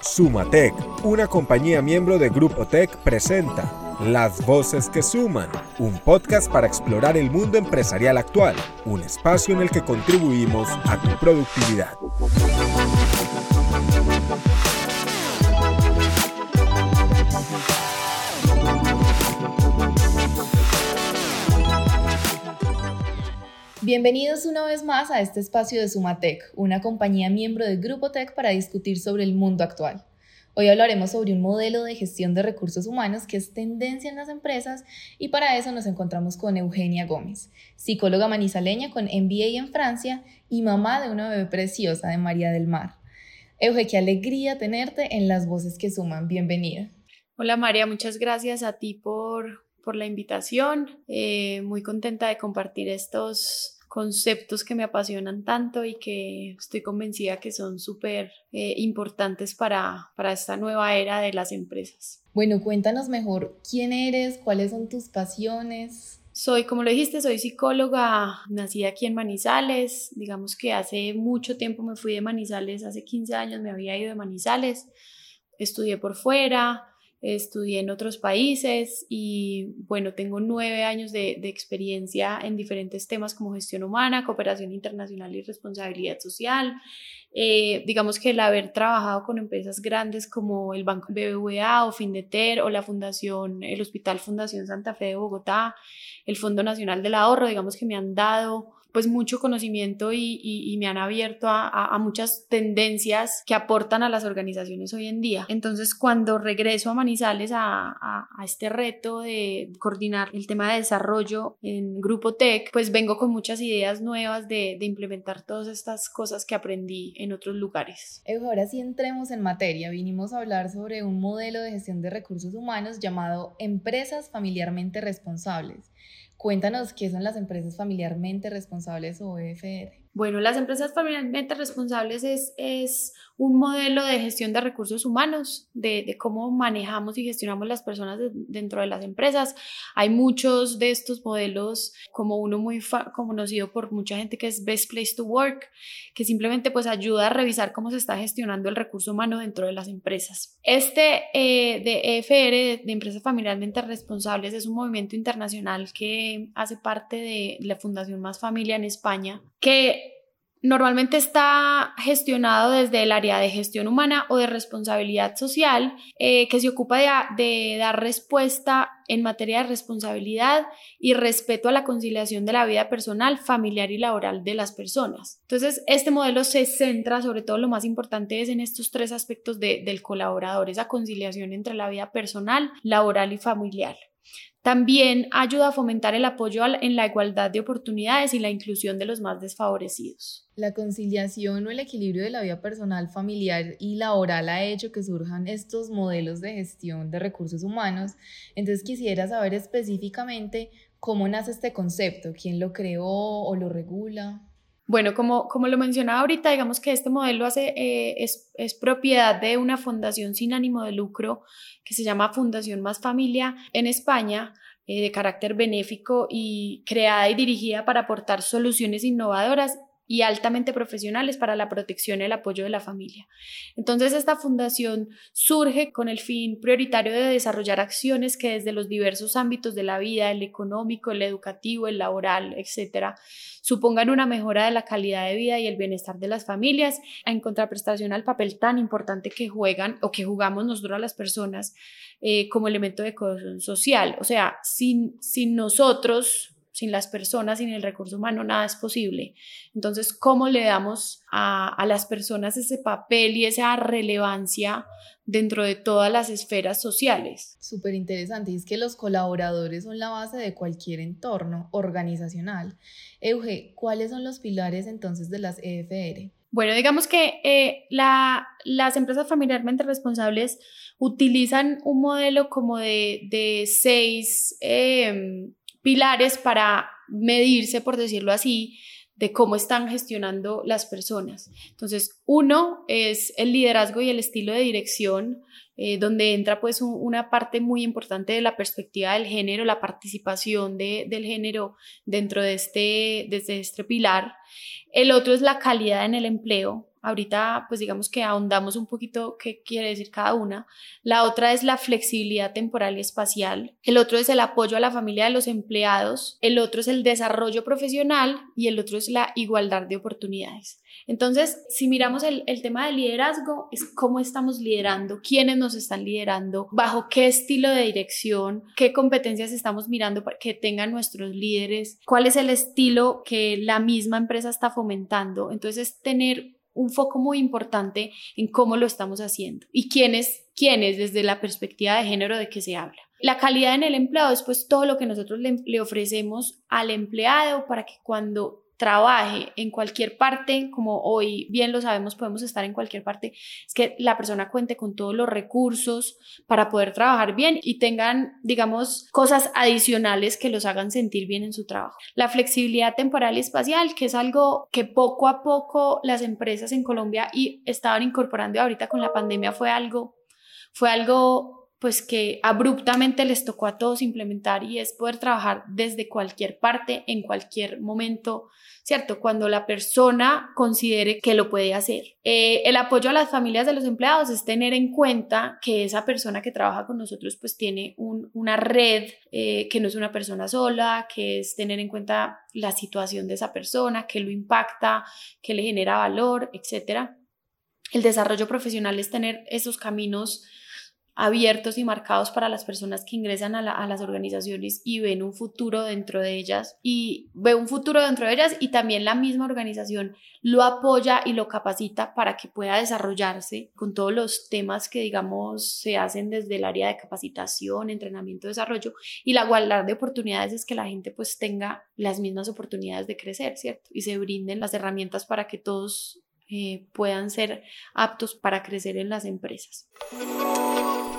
Sumatec, una compañía miembro de Grupo Tech, presenta Las Voces que Suman, un podcast para explorar el mundo empresarial actual, un espacio en el que contribuimos a tu productividad. Bienvenidos una vez más a este espacio de Sumatec, una compañía miembro del Grupo Tech para discutir sobre el mundo actual. Hoy hablaremos sobre un modelo de gestión de recursos humanos que es tendencia en las empresas y para eso nos encontramos con Eugenia Gómez, psicóloga manizaleña con MBA en Francia y mamá de una bebé preciosa de María del Mar. Euge, qué alegría tenerte en las voces que suman. Bienvenida. Hola María, muchas gracias a ti por, por la invitación. Eh, muy contenta de compartir estos conceptos que me apasionan tanto y que estoy convencida que son súper eh, importantes para, para esta nueva era de las empresas. Bueno, cuéntanos mejor quién eres, cuáles son tus pasiones. Soy, como lo dijiste, soy psicóloga, nací aquí en Manizales, digamos que hace mucho tiempo me fui de Manizales, hace 15 años me había ido de Manizales, estudié por fuera, estudié en otros países y bueno, tengo nueve años de, experiencia en diferentes temas como gestión humana, cooperación internacional y responsabilidad social. Eh, digamos que el haber trabajado con empresas grandes como el Banco BBVA o Findeter o la Fundación, el Hospital Fundación Santa Fe de Bogotá, el Fondo Nacional del Ahorro, digamos que me han dado pues mucho conocimiento y, me han abierto a, muchas tendencias que aportan a las organizaciones hoy en día. Entonces, cuando regreso a Manizales a, este reto de coordinar el tema de desarrollo en Grupo Tech, pues vengo con muchas ideas nuevas de, implementar todas estas cosas que aprendí en otros lugares. Ahora sí entremos en materia. Vinimos a hablar sobre un modelo de gestión de recursos humanos llamado empresas familiarmente responsables. Cuéntanos qué son las empresas familiarmente responsables o EFR. Bueno, las empresas familiarmente responsables es, es un modelo de gestión de recursos humanos, de, cómo manejamos y gestionamos las personas dentro de las empresas. Hay muchos de estos modelos, como uno muy conocido por mucha gente que es Best Place to Work, que simplemente pues ayuda a revisar cómo se está gestionando el recurso humano dentro de las empresas. Este eh, de EFR, de Empresas Familiarmente Responsables, es un movimiento internacional que hace parte de la Fundación Más Familia en España, que Normalmente está gestionado desde el área de gestión humana o de responsabilidad social, eh, que se ocupa de, dar respuesta en materia de responsabilidad y respeto a la conciliación de la vida personal, familiar y laboral de las personas. Entonces, este modelo se centra, sobre todo lo más importante es en estos tres aspectos del colaborador, esa conciliación entre la vida personal, laboral y familiar. También ayuda a fomentar el apoyo en la igualdad de oportunidades y la inclusión de los más desfavorecidos. La conciliación o el equilibrio de la vida personal, familiar y laboral ha hecho que surjan estos modelos de gestión de recursos humanos. Entonces quisiera saber específicamente cómo nace este concepto, quién lo creó o lo regula. Bueno, como, como lo mencionaba ahorita, digamos que este modelo hace, eh, es, es, propiedad de una fundación sin ánimo de lucro que se llama Fundación Más Familia en España, eh, de carácter benéfico y creada y dirigida para aportar soluciones innovadoras y altamente profesionales para la protección y el apoyo de la familia. Entonces, esta fundación surge con el fin prioritario de desarrollar acciones que desde los diversos ámbitos de la vida, el económico, el educativo, el laboral, etcétera, supongan una mejora de la calidad de vida y el bienestar de las familias, en contraprestación al papel tan importante que juegan o que jugamos nosotros las personas eh, como elemento de cohesión social. O sea, sin, sin nosotros sin las personas, sin el recurso humano, nada es posible. Entonces, ¿cómo le damos a, las personas ese papel y esa relevancia dentro de todas las esferas sociales? Súper interesante. Y es que los colaboradores son la base de cualquier entorno organizacional. Euge, ¿cuáles son los pilares entonces de las EFR? Bueno, digamos que eh, las empresas familiarmente responsables utilizan un modelo como de, seis em, pilares para medirse, por decirlo así, de cómo están gestionando las personas. Entonces, uno es el liderazgo y el estilo de dirección. Eh, donde entra pues una parte muy importante de la perspectiva del género, la participación de, del género dentro de este, desde este pilar. El otro es la calidad en el empleo, Ahorita, pues digamos que ahondamos un poquito qué quiere decir cada una. La otra es la flexibilidad temporal y espacial. El otro es el apoyo a la familia de los empleados. El otro es el desarrollo profesional y el otro es la igualdad de oportunidades. Entonces, si miramos el, el tema del liderazgo, es cómo estamos liderando, quiénes nos están liderando, bajo qué estilo de dirección, qué competencias estamos mirando para que tengan nuestros líderes, cuál es el estilo que la misma empresa está fomentando. Entonces, tener un foco muy importante en cómo lo estamos haciendo y quiénes, quiénes desde la perspectiva de género de que se habla. La calidad en el empleado es pues todo lo que nosotros le, le ofrecemos al empleado para que cuando trabaje en cualquier parte, como hoy bien lo sabemos, podemos estar en cualquier parte, es que la persona cuente con todos los recursos para poder trabajar bien y tengan, digamos, cosas adicionales que los hagan sentir bien en su trabajo. La flexibilidad temporal y espacial, que es algo que poco a poco las empresas en Colombia y estaban incorporando ahorita con la pandemia fue algo, fue algo pues que abruptamente les tocó a todos implementar y es poder trabajar desde cualquier parte, en cualquier momento, ¿cierto? Cuando la persona considere que lo puede hacer. Eh, el apoyo a las familias de los empleados es tener en cuenta que esa persona que trabaja con nosotros pues tiene una red, eh, que no es una persona sola, que es tener en cuenta la situación de esa persona, que lo impacta, que le genera valor, etc. El desarrollo profesional es tener esos caminos abiertos y marcados para las personas que ingresan a, las organizaciones y ven un futuro dentro de ellas y ve un futuro dentro de ellas y también la misma organización lo apoya y lo capacita para que pueda desarrollarse con todos los temas que digamos se hacen desde el área de capacitación, entrenamiento, desarrollo y la igualdad de oportunidades es que la gente pues tenga las mismas oportunidades de crecer, ¿cierto? Y se brinden las herramientas para que todos eh, puedan ser aptos para crecer en las empresas.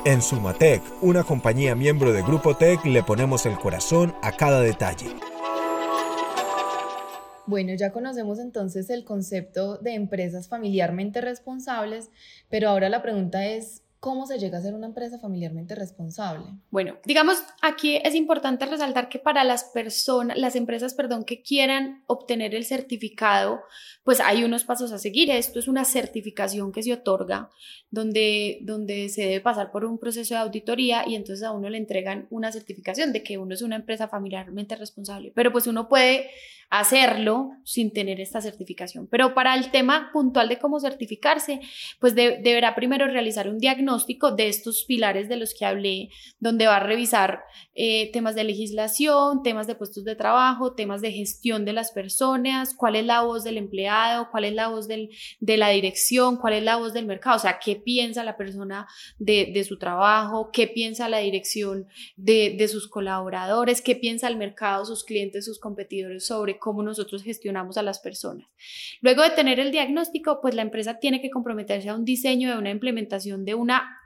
En Sumatec, una compañía miembro de Grupo Tech, le ponemos el corazón a cada detalle. Bueno, ya conocemos entonces el concepto de empresas familiarmente responsables, pero ahora la pregunta es, ¿Cómo se llega a ser una empresa familiarmente responsable? Bueno, digamos, aquí es importante resaltar que para las personas, las empresas, perdón, que quieran obtener el certificado, pues hay unos pasos a seguir. Esto es una certificación que se otorga donde, donde se debe pasar por un proceso de auditoría y entonces a uno le entregan una certificación de que uno es una empresa familiarmente responsable. Pero pues uno puede hacerlo sin tener esta certificación. Pero para el tema puntual de cómo certificarse, pues deberá primero realizar un diagnóstico de estos pilares de los que hablé, donde va a revisar eh, temas de legislación, temas de puestos de trabajo, temas de gestión de las personas, cuál es la voz del empleado, cuál es la voz del, de la dirección, cuál es la voz del mercado, o sea, qué piensa la persona de, de su trabajo, qué piensa la dirección de, de sus colaboradores, qué piensa el mercado, sus clientes, sus competidores sobre cómo nosotros gestionamos a las personas. Luego de tener el diagnóstico, pues la empresa tiene que comprometerse a un diseño de una implementación de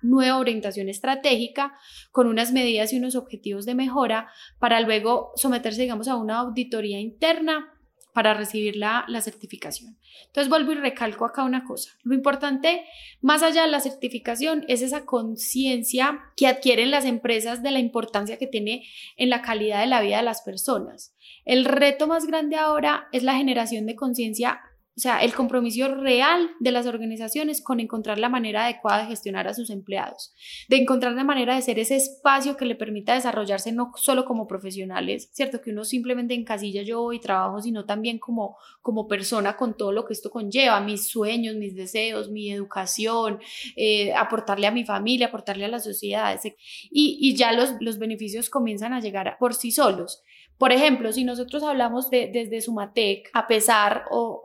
nueva orientación estratégica con unas medidas y unos objetivos de mejora para luego someterse, digamos, a una auditoría interna para recibir la, la, certificación. Entonces vuelvo y recalco acá una cosa. Lo importante, más allá de la certificación, es esa conciencia que adquieren las empresas de la importancia que tiene en la calidad de la vida de las personas. El reto más grande ahora es la generación de conciencia o sea, el compromiso real de las organizaciones con encontrar la manera adecuada de gestionar a sus empleados, de encontrar la manera de ser ese espacio que le permita desarrollarse no solo como profesionales, ¿cierto? Que uno simplemente encasilla yo y trabajo, sino también como, como persona con todo lo que esto conlleva, mis sueños, mis deseos, mi educación, eh, aportarle a mi familia, aportarle a la sociedad. Y, y ya los, los beneficios comienzan a llegar por sí solos. Por ejemplo, si nosotros hablamos de, desde Sumatec, a pesar o,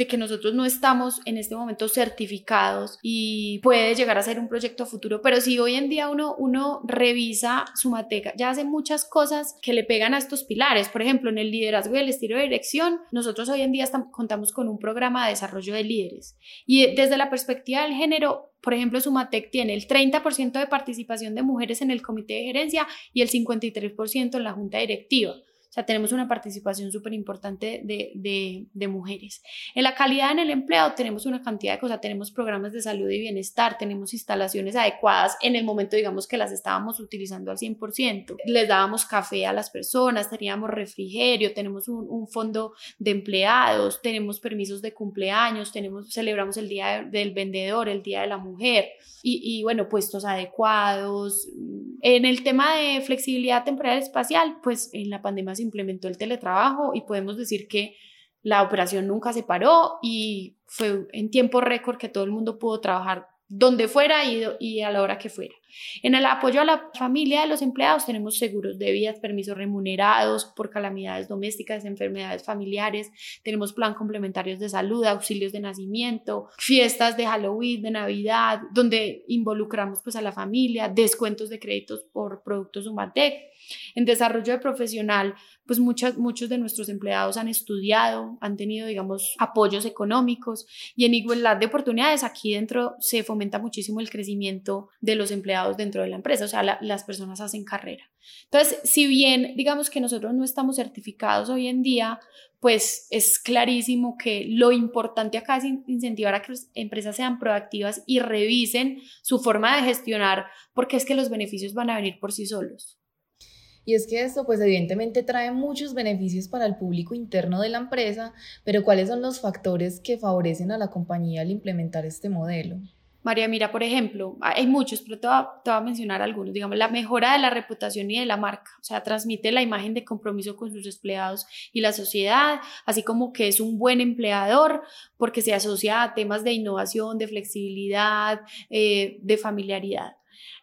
de que nosotros no estamos en este momento certificados y puede llegar a ser un proyecto futuro, pero si hoy en día uno, uno revisa Sumatec, ya hace muchas cosas que le pegan a estos pilares. Por ejemplo, en el liderazgo y el estilo de dirección, nosotros hoy en día contamos con un programa de desarrollo de líderes. Y desde la perspectiva del género, por ejemplo, Sumatec tiene el 30% de participación de mujeres en el comité de gerencia y el 53% en la junta directiva. O sea, tenemos una participación súper importante de, de, de, mujeres. En la calidad en el empleo tenemos una cantidad de cosas, tenemos programas de salud y bienestar, tenemos instalaciones adecuadas en el momento, digamos, que las estábamos utilizando al 100%. Les dábamos café a las personas, teníamos refrigerio, tenemos un, un fondo de empleados, tenemos permisos de cumpleaños, tenemos, celebramos el Día del Vendedor, el Día de la Mujer y, y bueno, puestos adecuados. En el tema de flexibilidad temporal espacial, pues en la pandemia implementó el teletrabajo y podemos decir que la operación nunca se paró y fue en tiempo récord que todo el mundo pudo trabajar donde fuera y, y, a la hora que fuera. En el apoyo a la familia de los empleados tenemos seguros de vida, permisos remunerados por calamidades domésticas, enfermedades familiares, tenemos plan complementarios de salud, auxilios de nacimiento, fiestas de Halloween, de Navidad, donde involucramos pues a la familia, descuentos de créditos por productos Humatec. En desarrollo de profesional, pues muchas, muchos de nuestros empleados han estudiado, han tenido, digamos, apoyos económicos y en igualdad de oportunidades aquí dentro se fomenta muchísimo el crecimiento de los empleados dentro de la empresa, o sea, las personas hacen carrera. Entonces, si bien, digamos que nosotros no estamos certificados hoy en día, pues es clarísimo que lo importante acá es incentivar a que las empresas sean proactivas y revisen su forma de gestionar, porque es que los beneficios van a venir por sí solos. Y es que esto pues evidentemente trae muchos beneficios para el público interno de la empresa, pero ¿cuáles son los factores que favorecen a la compañía al implementar este modelo? María, mira, por ejemplo, hay muchos, pero te voy, a, te voy, a, mencionar algunos. Digamos, la mejora de la reputación y de la marca, o sea, transmite la imagen de compromiso con sus empleados y la sociedad, así como que es un buen empleador porque se asocia a temas de innovación, de flexibilidad, eh, de familiaridad.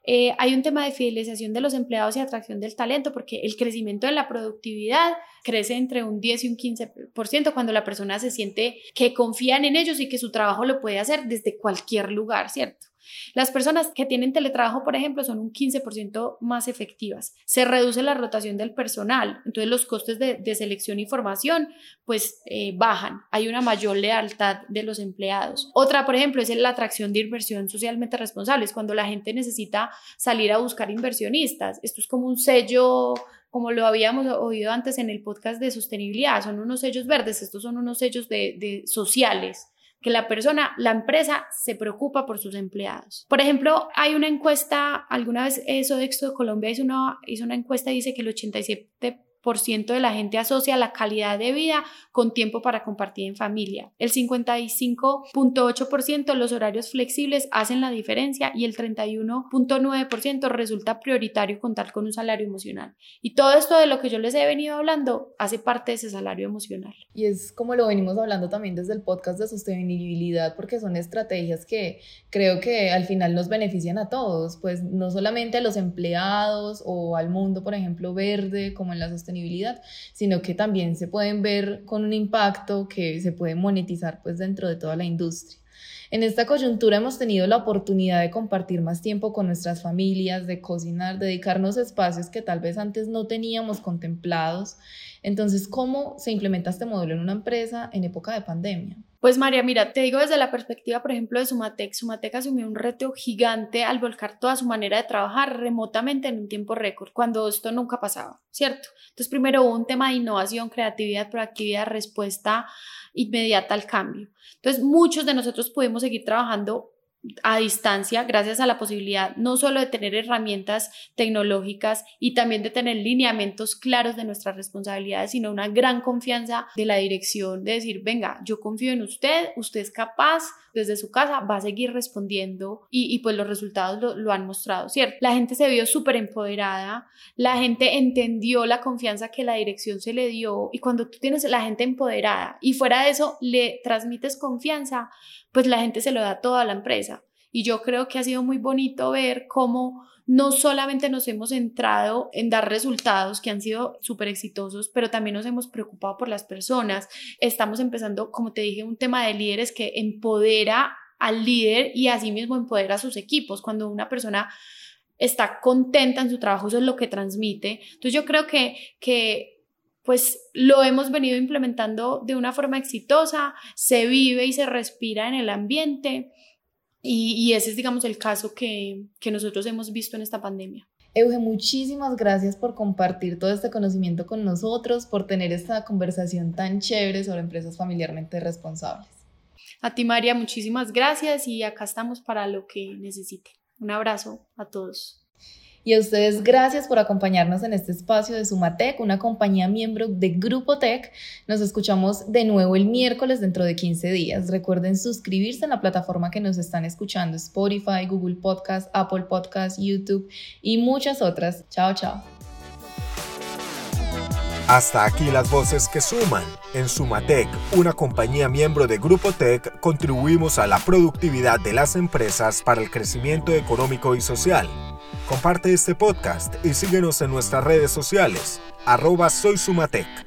Eh, hay un tema de fidelización de los empleados y atracción del talento, porque el crecimiento de la productividad crece entre un 10 y un 15% cuando la persona se siente que confían en ellos y que su trabajo lo puede hacer desde cualquier lugar, ¿cierto? Las personas que tienen teletrabajo, por ejemplo, son un 15% más efectivas. Se reduce la rotación del personal, entonces los costes de, selección y formación pues eh, bajan. Hay una mayor lealtad de los empleados. Otra, por ejemplo, es la atracción de inversión socialmente responsable, es cuando la gente necesita salir a buscar inversionistas. Esto es como un sello como lo habíamos oído antes en el podcast de sostenibilidad, son unos sellos verdes, estos son unos sellos de, de sociales que la persona, la empresa se preocupa por sus empleados. Por ejemplo, hay una encuesta, alguna vez eso de Colombia hizo una, hizo una encuesta y dice que el 87 de la gente asocia la calidad de vida con tiempo para compartir en familia. El 55.8% los horarios flexibles hacen la diferencia y el 31.9% resulta prioritario contar con un salario emocional. Y todo esto de lo que yo les he venido hablando hace parte de ese salario emocional. Y es como lo venimos hablando también desde el podcast de sostenibilidad, porque son estrategias que creo que al final nos benefician a todos, pues no solamente a los empleados o al mundo, por ejemplo, verde, como en la sostenibilidad sino que también se pueden ver con un impacto que se puede monetizar pues dentro de toda la industria. En esta coyuntura hemos tenido la oportunidad de compartir más tiempo con nuestras familias, de cocinar, dedicarnos espacios que tal vez antes no teníamos contemplados. Entonces, ¿cómo se implementa este modelo en una empresa en época de pandemia? Pues María, mira, te digo desde la perspectiva, por ejemplo, de Sumatec. Sumatec asumió un reto gigante al volcar toda su manera de trabajar remotamente en un tiempo récord, cuando esto nunca pasaba, ¿cierto? Entonces, primero hubo un tema de innovación, creatividad, proactividad, respuesta inmediata al cambio. Entonces, muchos de nosotros pudimos seguir trabajando a distancia gracias a la posibilidad no solo de tener herramientas tecnológicas y también de tener lineamientos claros de nuestras responsabilidades, sino una gran confianza de la dirección de decir, venga, yo confío en usted, usted es capaz, desde su casa va a seguir respondiendo y, y pues los resultados lo, lo, han mostrado, ¿cierto? La gente se vio súper empoderada, la gente entendió la confianza que la dirección se le dio y cuando tú tienes la gente empoderada y fuera de eso le transmites confianza, pues la gente se lo da a toda la empresa. Y yo creo que ha sido muy bonito ver cómo no solamente nos hemos centrado en dar resultados que han sido súper exitosos, pero también nos hemos preocupado por las personas. Estamos empezando, como te dije, un tema de líderes que empodera al líder y asimismo empodera a sus equipos. Cuando una persona está contenta en su trabajo, eso es lo que transmite. Entonces yo creo que, que pues lo hemos venido implementando de una forma exitosa, se vive y se respira en el ambiente y, ese es, digamos, el caso que, que nosotros hemos visto en esta pandemia. Euge, muchísimas gracias por compartir todo este conocimiento con nosotros, por tener esta conversación tan chévere sobre empresas familiarmente responsables. A ti, María, muchísimas gracias y acá estamos para lo que necesite. Un abrazo a todos. Y a ustedes gracias por acompañarnos en este espacio de Sumatec, una compañía miembro de Grupo Tech. Nos escuchamos de nuevo el miércoles dentro de 15 días. Recuerden suscribirse en la plataforma que nos están escuchando, Spotify, Google Podcast, Apple Podcast, YouTube y muchas otras. Chao, chao. Hasta aquí las voces que suman. En Sumatec, una compañía miembro de Grupo Tech, contribuimos a la productividad de las empresas para el crecimiento económico y social. Comparte este podcast y síguenos en nuestras redes sociales, arroba soy Sumatec.